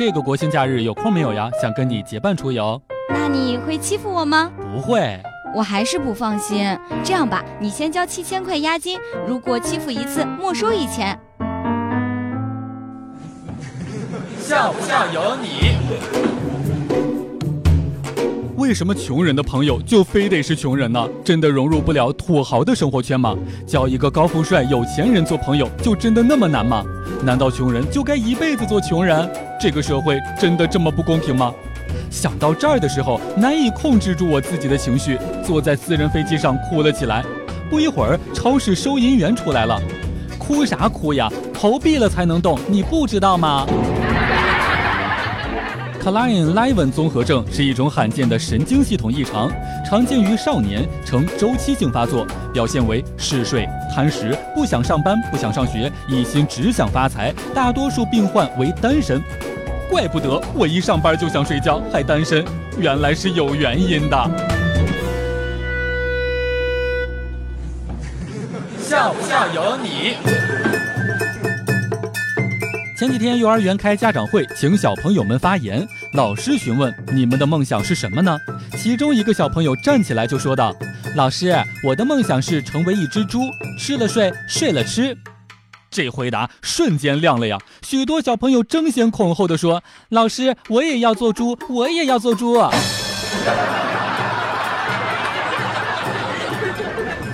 这个国庆假日有空没有呀？想跟你结伴出游。那你会欺负我吗？不会。我还是不放心。这样吧，你先交七千块押金，如果欺负一次，没收一千。像不像有你？为什么穷人的朋友就非得是穷人呢？真的融入不了土豪的生活圈吗？交一个高富帅有钱人做朋友就真的那么难吗？难道穷人就该一辈子做穷人？这个社会真的这么不公平吗？想到这儿的时候，难以控制住我自己的情绪，坐在私人飞机上哭了起来。不一会儿，超市收银员出来了，哭啥哭呀？投币了才能动，你不知道吗 c l i n l e v e n 综合症是一种罕见的神经系统异常，常见于少年，呈周期性发作，表现为嗜睡、贪食、不想上班、不想上学，一心只想发财。大多数病患为单身。怪不得我一上班就想睡觉，还单身，原来是有原因的。像不像有你？前几天幼儿园开家长会，请小朋友们发言。老师询问你们的梦想是什么呢？其中一个小朋友站起来就说道：“老师，我的梦想是成为一只猪，吃了睡，睡了吃。”这回答瞬间亮了呀！许多小朋友争先恐后的说：“老师，我也要做猪，我也要做猪。”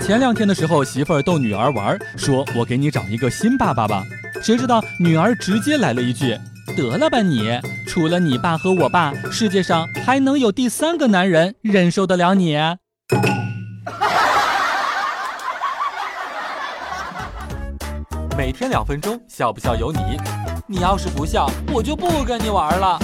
前两天的时候，媳妇儿逗女儿玩，说：“我给你找一个新爸爸吧。”谁知道女儿直接来了一句：“得了吧你！除了你爸和我爸，世界上还能有第三个男人忍受得了你？”每天两分钟，笑不笑由你。你要是不笑，我就不跟你玩了。